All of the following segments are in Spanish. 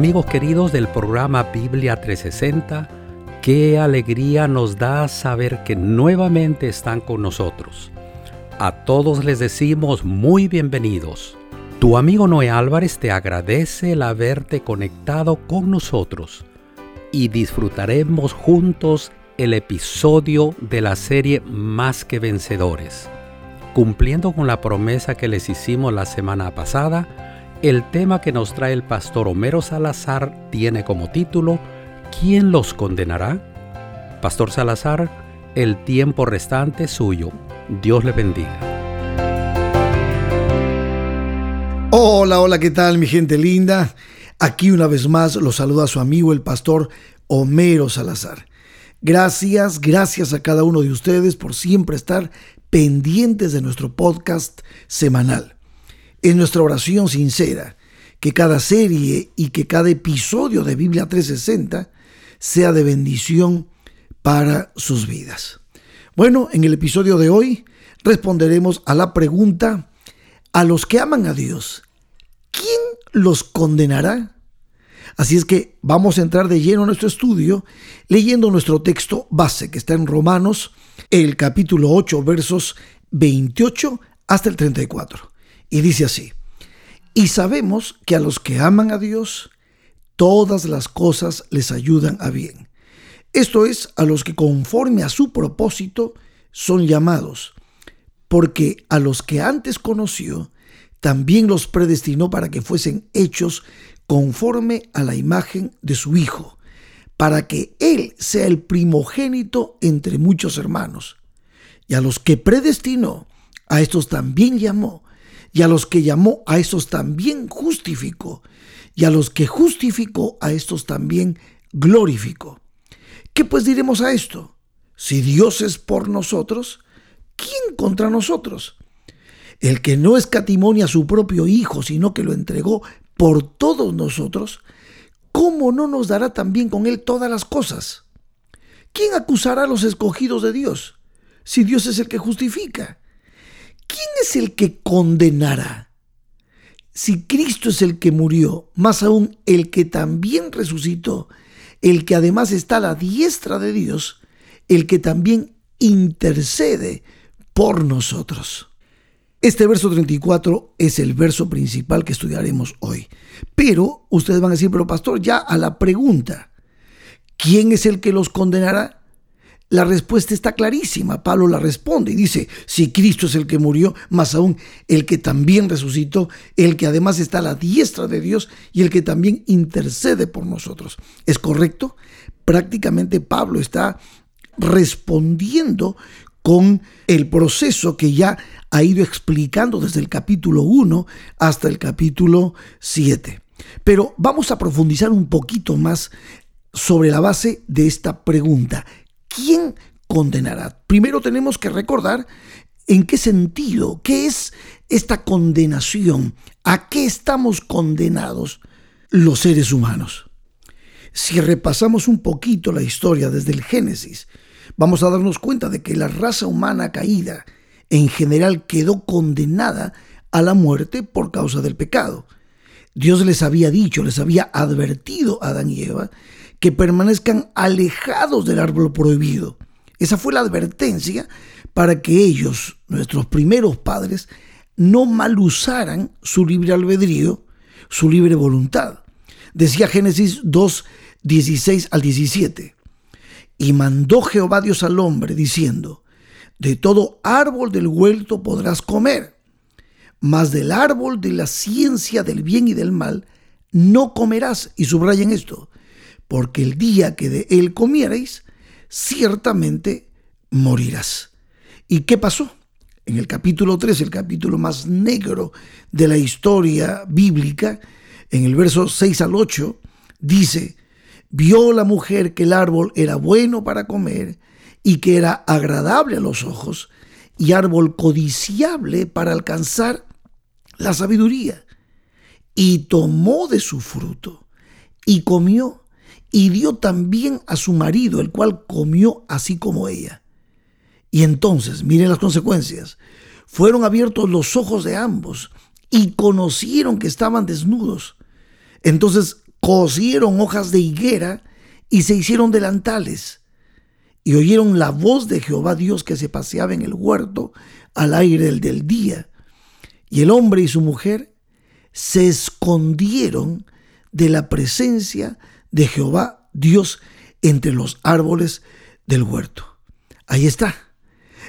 Amigos queridos del programa Biblia 360, qué alegría nos da saber que nuevamente están con nosotros. A todos les decimos muy bienvenidos. Tu amigo Noé Álvarez te agradece el haberte conectado con nosotros y disfrutaremos juntos el episodio de la serie Más que Vencedores. Cumpliendo con la promesa que les hicimos la semana pasada, el tema que nos trae el pastor Homero Salazar tiene como título ¿Quién los condenará? Pastor Salazar, el tiempo restante es suyo. Dios le bendiga. Hola, hola, ¿qué tal mi gente linda? Aquí una vez más los saluda su amigo el pastor Homero Salazar. Gracias, gracias a cada uno de ustedes por siempre estar pendientes de nuestro podcast semanal. Es nuestra oración sincera que cada serie y que cada episodio de Biblia 360 sea de bendición para sus vidas. Bueno, en el episodio de hoy responderemos a la pregunta, a los que aman a Dios, ¿quién los condenará? Así es que vamos a entrar de lleno a nuestro estudio leyendo nuestro texto base que está en Romanos, el capítulo 8, versos 28 hasta el 34. Y dice así, y sabemos que a los que aman a Dios, todas las cosas les ayudan a bien. Esto es, a los que conforme a su propósito son llamados, porque a los que antes conoció, también los predestinó para que fuesen hechos conforme a la imagen de su Hijo, para que Él sea el primogénito entre muchos hermanos. Y a los que predestinó, a estos también llamó, y a los que llamó, a estos también justificó, y a los que justificó, a estos también glorificó. ¿Qué pues diremos a esto? Si Dios es por nosotros, ¿quién contra nosotros? El que no escatimonia a su propio Hijo, sino que lo entregó por todos nosotros, ¿cómo no nos dará también con Él todas las cosas? ¿Quién acusará a los escogidos de Dios? Si Dios es el que justifica. ¿Quién es el que condenará? Si Cristo es el que murió, más aún el que también resucitó, el que además está a la diestra de Dios, el que también intercede por nosotros. Este verso 34 es el verso principal que estudiaremos hoy. Pero ustedes van a decir, pero pastor, ya a la pregunta, ¿quién es el que los condenará? La respuesta está clarísima. Pablo la responde y dice, si Cristo es el que murió, más aún el que también resucitó, el que además está a la diestra de Dios y el que también intercede por nosotros. ¿Es correcto? Prácticamente Pablo está respondiendo con el proceso que ya ha ido explicando desde el capítulo 1 hasta el capítulo 7. Pero vamos a profundizar un poquito más sobre la base de esta pregunta. ¿Quién condenará? Primero tenemos que recordar en qué sentido, qué es esta condenación, a qué estamos condenados los seres humanos. Si repasamos un poquito la historia desde el Génesis, vamos a darnos cuenta de que la raza humana caída en general quedó condenada a la muerte por causa del pecado. Dios les había dicho, les había advertido a Adán y Eva que permanezcan alejados del árbol prohibido. Esa fue la advertencia para que ellos, nuestros primeros padres, no mal usaran su libre albedrío, su libre voluntad. Decía Génesis 2, 16 al 17. Y mandó Jehová Dios al hombre, diciendo, de todo árbol del huerto podrás comer, mas del árbol de la ciencia del bien y del mal no comerás. Y subrayen esto, porque el día que de él comierais, ciertamente morirás. ¿Y qué pasó? En el capítulo 3, el capítulo más negro de la historia bíblica, en el verso 6 al 8, dice, vio la mujer que el árbol era bueno para comer y que era agradable a los ojos y árbol codiciable para alcanzar la sabiduría. Y tomó de su fruto y comió y dio también a su marido, el cual comió así como ella. Y entonces, miren las consecuencias, fueron abiertos los ojos de ambos y conocieron que estaban desnudos. Entonces cosieron hojas de higuera y se hicieron delantales. Y oyeron la voz de Jehová Dios que se paseaba en el huerto al aire del día. Y el hombre y su mujer se escondieron de la presencia de Jehová Dios entre los árboles del huerto. Ahí está.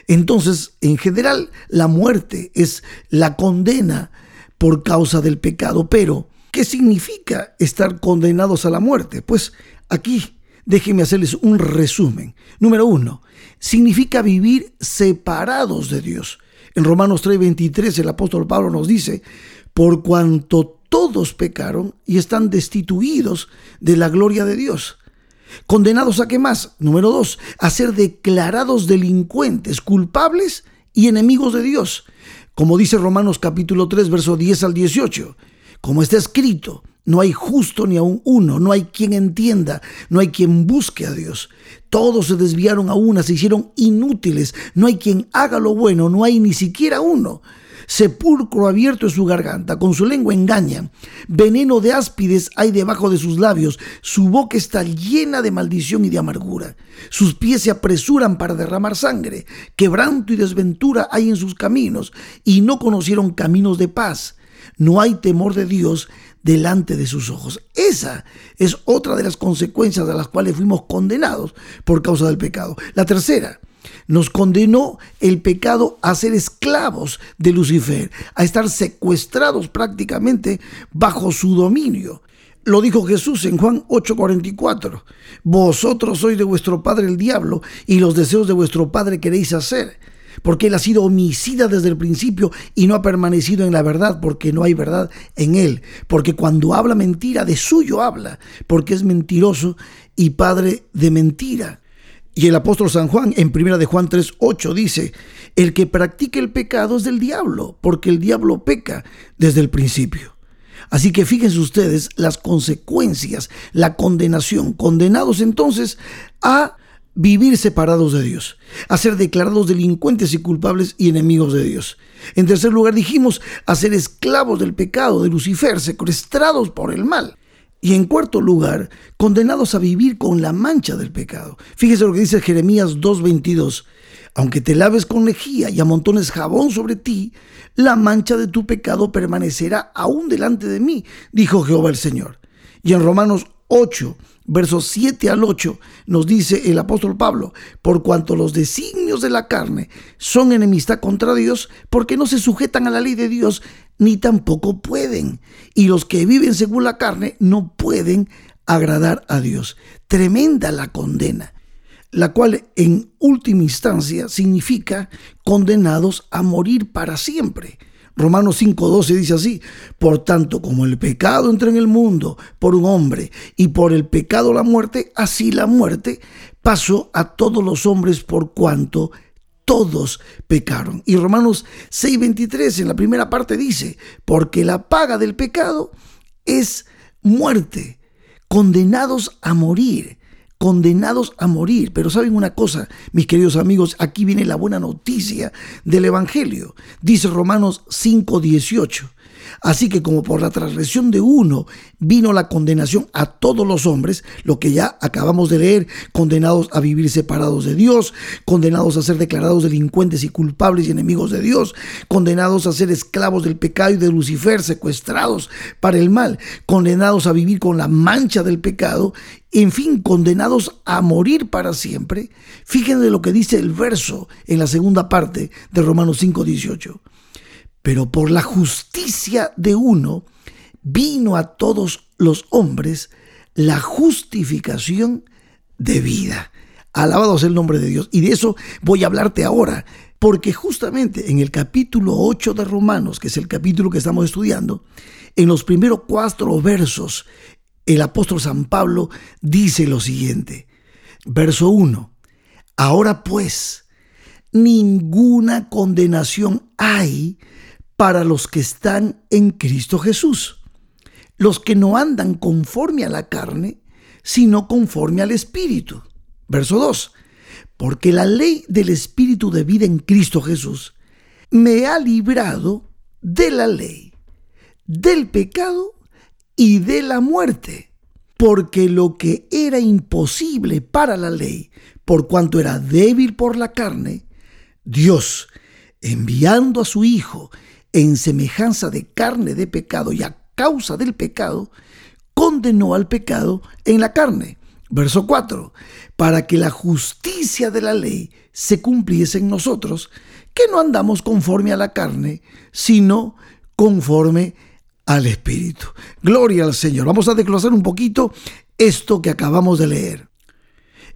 Entonces, en general, la muerte es la condena por causa del pecado, pero ¿qué significa estar condenados a la muerte? Pues aquí déjenme hacerles un resumen. Número uno, significa vivir separados de Dios. En Romanos 3:23 el apóstol Pablo nos dice, por cuanto todos pecaron y están destituidos de la gloria de Dios. Condenados a qué más? Número dos, a ser declarados delincuentes, culpables y enemigos de Dios. Como dice Romanos capítulo 3, verso 10 al 18. Como está escrito, no hay justo ni aun uno, no hay quien entienda, no hay quien busque a Dios. Todos se desviaron a una, se hicieron inútiles, no hay quien haga lo bueno, no hay ni siquiera uno sepulcro abierto es su garganta, con su lengua engaña, veneno de áspides hay debajo de sus labios, su boca está llena de maldición y de amargura, sus pies se apresuran para derramar sangre, quebranto y desventura hay en sus caminos, y no conocieron caminos de paz. No hay temor de Dios delante de sus ojos. Esa es otra de las consecuencias de las cuales fuimos condenados por causa del pecado. La tercera, nos condenó el pecado a ser esclavos de Lucifer, a estar secuestrados prácticamente bajo su dominio. Lo dijo Jesús en Juan 8:44. Vosotros sois de vuestro padre el diablo y los deseos de vuestro padre queréis hacer. Porque él ha sido homicida desde el principio y no ha permanecido en la verdad porque no hay verdad en él. Porque cuando habla mentira, de suyo habla, porque es mentiroso y padre de mentira. Y el apóstol San Juan en primera de Juan 3:8 dice, "El que practica el pecado es del diablo, porque el diablo peca desde el principio." Así que fíjense ustedes las consecuencias, la condenación, condenados entonces a vivir separados de Dios, a ser declarados delincuentes y culpables y enemigos de Dios. En tercer lugar dijimos a ser esclavos del pecado de Lucifer, secuestrados por el mal. Y en cuarto lugar, condenados a vivir con la mancha del pecado. Fíjese lo que dice Jeremías 2.22. Aunque te laves con lejía y amontones jabón sobre ti, la mancha de tu pecado permanecerá aún delante de mí, dijo Jehová el Señor. Y en Romanos 8, versos 7 al 8, nos dice el apóstol Pablo, por cuanto los designios de la carne son enemistad contra Dios, porque no se sujetan a la ley de Dios, ni tampoco pueden. Y los que viven según la carne no pueden agradar a Dios. Tremenda la condena, la cual en última instancia significa condenados a morir para siempre. Romanos 5:12 dice así, por tanto como el pecado entra en el mundo por un hombre y por el pecado la muerte, así la muerte pasó a todos los hombres por cuanto todos pecaron. Y Romanos 6:23 en la primera parte dice, porque la paga del pecado es muerte, condenados a morir condenados a morir. Pero saben una cosa, mis queridos amigos, aquí viene la buena noticia del Evangelio. Dice Romanos 5:18. Así que como por la transgresión de uno vino la condenación a todos los hombres, lo que ya acabamos de leer, condenados a vivir separados de Dios, condenados a ser declarados delincuentes y culpables y enemigos de Dios, condenados a ser esclavos del pecado y de Lucifer, secuestrados para el mal, condenados a vivir con la mancha del pecado, en fin, condenados a morir para siempre. Fíjense lo que dice el verso en la segunda parte de Romanos 5:18 pero por la justicia de uno vino a todos los hombres la justificación de vida. Alabado sea el nombre de Dios. Y de eso voy a hablarte ahora, porque justamente en el capítulo 8 de Romanos, que es el capítulo que estamos estudiando, en los primeros cuatro versos, el apóstol San Pablo dice lo siguiente. Verso 1. Ahora pues, ninguna condenación hay para los que están en Cristo Jesús, los que no andan conforme a la carne, sino conforme al Espíritu. Verso 2. Porque la ley del Espíritu de vida en Cristo Jesús me ha librado de la ley, del pecado y de la muerte. porque lo que era imposible para la ley, por cuanto era débil por la carne, Dios, enviando a su Hijo en semejanza de carne de pecado y a causa del pecado, condenó al pecado en la carne. Verso 4, para que la justicia de la ley se cumpliese en nosotros, que no andamos conforme a la carne, sino conforme al Espíritu. Gloria al Señor. Vamos a desglosar un poquito esto que acabamos de leer.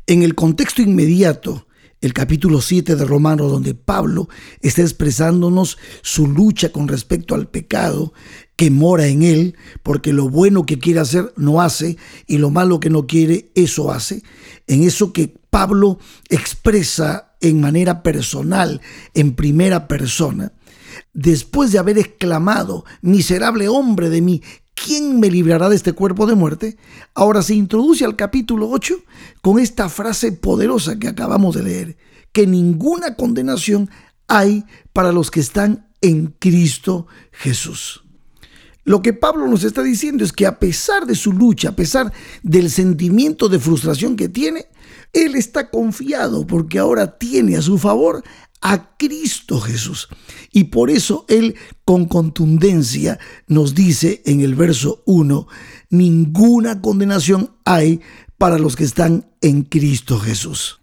En el contexto inmediato, el capítulo 7 de Romanos, donde Pablo está expresándonos su lucha con respecto al pecado que mora en él, porque lo bueno que quiere hacer no hace y lo malo que no quiere, eso hace. En eso que Pablo expresa en manera personal, en primera persona, después de haber exclamado, miserable hombre de mí, ¿quién me librará de este cuerpo de muerte? Ahora se introduce al capítulo 8 con esta frase poderosa que acabamos de leer, que ninguna condenación hay para los que están en Cristo Jesús. Lo que Pablo nos está diciendo es que a pesar de su lucha, a pesar del sentimiento de frustración que tiene, él está confiado porque ahora tiene a su favor a Cristo Jesús. Y por eso Él con contundencia nos dice en el verso 1, ninguna condenación hay para los que están en Cristo Jesús.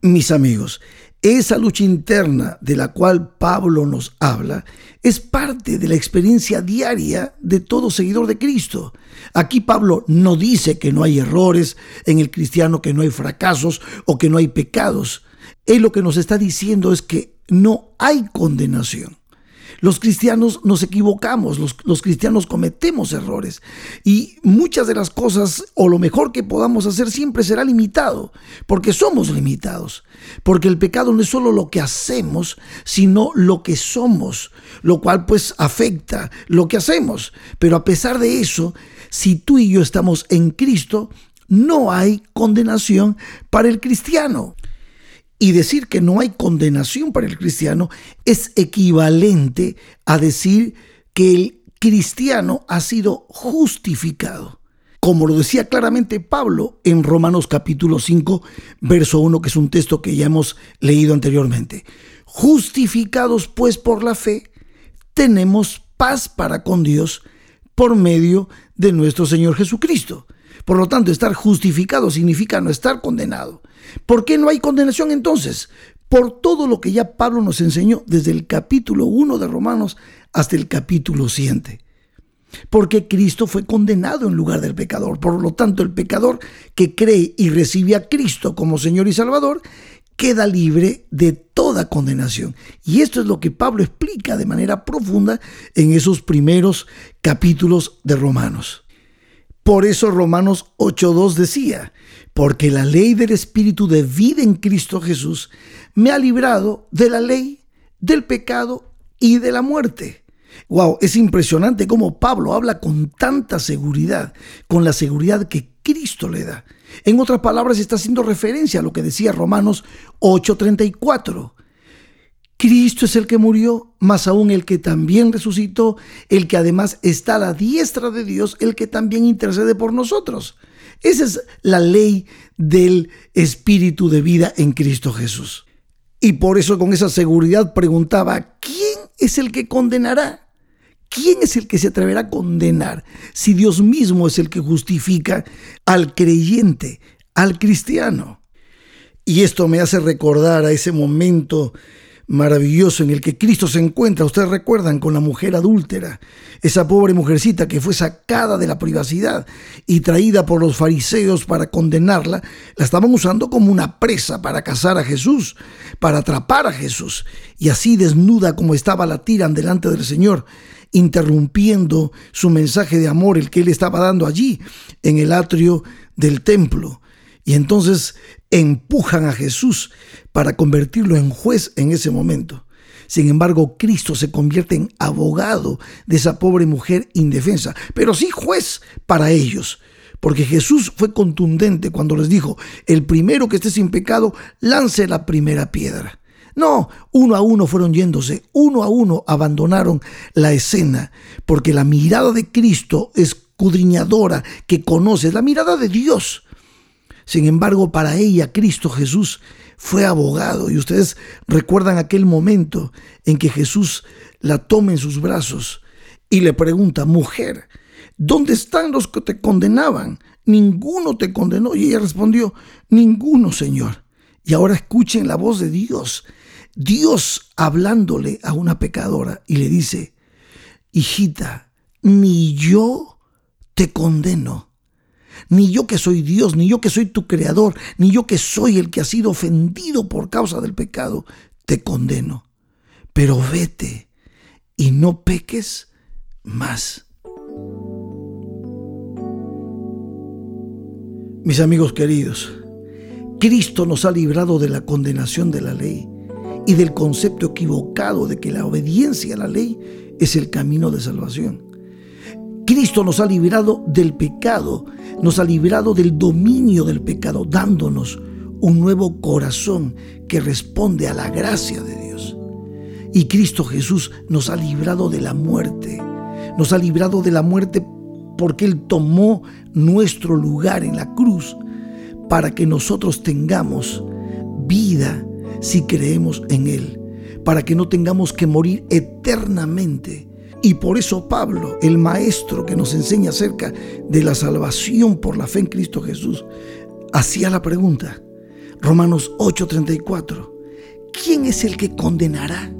Mis amigos, esa lucha interna de la cual Pablo nos habla es parte de la experiencia diaria de todo seguidor de Cristo. Aquí Pablo no dice que no hay errores en el cristiano, que no hay fracasos o que no hay pecados. Él lo que nos está diciendo es que no hay condenación. Los cristianos nos equivocamos, los, cristianos cometemos errores y muchas de las cosas o lo mejor que podamos hacer siempre será limitado, porque somos limitados, porque el pecado no es solo lo que hacemos, sino lo que somos, lo cual pues afecta lo que hacemos. Pero a pesar de eso, si tú y yo estamos en Cristo, no hay condenación para el cristiano. Y decir que no hay condenación para el cristiano es equivalente a decir que el cristiano ha sido justificado. Como lo decía claramente Pablo en Romanos capítulo 5, verso 1, que es un texto que ya hemos leído anteriormente. Justificados pues por la fe, tenemos paz para con Dios por medio de nuestro Señor Jesucristo. Por lo tanto, estar justificado significa no estar condenado. ¿Por qué no hay condenación entonces? Por todo lo que ya Pablo nos enseñó desde el capítulo 1 de Romanos hasta el capítulo 7. Porque Cristo fue condenado en lugar del pecador. Por lo tanto, el pecador que cree y recibe a Cristo como Señor y Salvador queda libre de toda condenación. Y esto es lo que Pablo explica de manera profunda en esos primeros capítulos de Romanos. Por eso Romanos 8.2 decía, porque la ley del Espíritu de vida en Cristo Jesús me ha librado de la ley, del pecado y de la muerte. Wow, es impresionante cómo Pablo habla con tanta seguridad, con la seguridad que Cristo le da. En otras palabras, está haciendo referencia a lo que decía Romanos 8:34. Cristo es el que murió, más aún el que también resucitó, el que además está a la diestra de Dios, el que también intercede por nosotros. Esa es la ley del espíritu de vida en Cristo Jesús. Y por eso con esa seguridad preguntaba, ¿quién es el que condenará? ¿Quién es el que se atreverá a condenar si Dios mismo es el que justifica al creyente, al cristiano? Y esto me hace recordar a ese momento maravilloso en el que Cristo se encuentra. Ustedes recuerdan con la mujer adúltera, esa pobre mujercita que fue sacada de la privacidad y traída por los fariseos para condenarla, la estaban usando como una presa para cazar a Jesús, para atrapar a Jesús. Y así desnuda como estaba la tiran delante del Señor, interrumpiendo su mensaje de amor, el que él estaba dando allí en el atrio del templo. Y entonces empujan a Jesús para convertirlo en juez en ese momento. Sin embargo, Cristo se convierte en abogado de esa pobre mujer indefensa, pero sí juez para ellos. Porque Jesús fue contundente cuando les dijo, el primero que esté sin pecado, lance la primera piedra. No, uno a uno fueron yéndose, uno a uno abandonaron la escena, porque la mirada de Cristo es escudriñadora que conoce, la mirada de Dios. Sin embargo, para ella Cristo Jesús fue abogado y ustedes recuerdan aquel momento en que Jesús la toma en sus brazos y le pregunta, mujer, ¿dónde están los que te condenaban? Ninguno te condenó. Y ella respondió, ninguno, Señor. Y ahora escuchen la voz de Dios. Dios hablándole a una pecadora y le dice, hijita, ni yo te condeno. Ni yo que soy Dios, ni yo que soy tu creador, ni yo que soy el que ha sido ofendido por causa del pecado, te condeno. Pero vete y no peques más. Mis amigos queridos, Cristo nos ha librado de la condenación de la ley y del concepto equivocado de que la obediencia a la ley es el camino de salvación. Cristo nos ha librado del pecado, nos ha librado del dominio del pecado, dándonos un nuevo corazón que responde a la gracia de Dios. Y Cristo Jesús nos ha librado de la muerte, nos ha librado de la muerte porque Él tomó nuestro lugar en la cruz para que nosotros tengamos vida si creemos en Él, para que no tengamos que morir eternamente. Y por eso Pablo, el maestro que nos enseña acerca de la salvación por la fe en Cristo Jesús, hacía la pregunta, Romanos 8:34, ¿quién es el que condenará?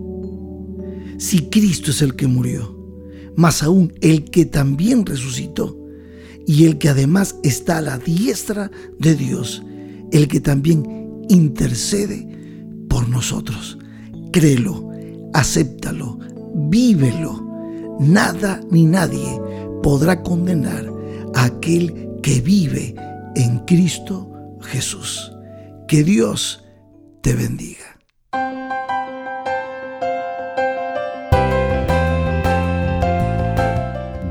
Si Cristo es el que murió más aún el que también resucitó, y el que además está a la diestra de Dios, el que también intercede por nosotros. Créelo, acéptalo, vívelo. Nada ni nadie podrá condenar a aquel que vive en Cristo Jesús. Que Dios te bendiga.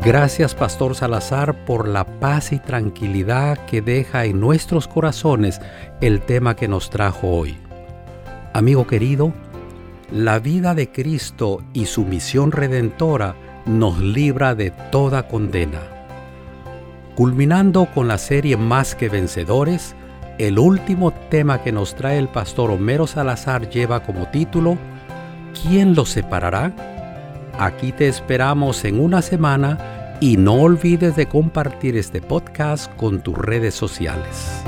Gracias Pastor Salazar por la paz y tranquilidad que deja en nuestros corazones el tema que nos trajo hoy. Amigo querido, la vida de Cristo y su misión redentora nos libra de toda condena. Culminando con la serie Más que Vencedores, el último tema que nos trae el pastor Homero Salazar lleva como título ¿Quién los separará? Aquí te esperamos en una semana y no olvides de compartir este podcast con tus redes sociales.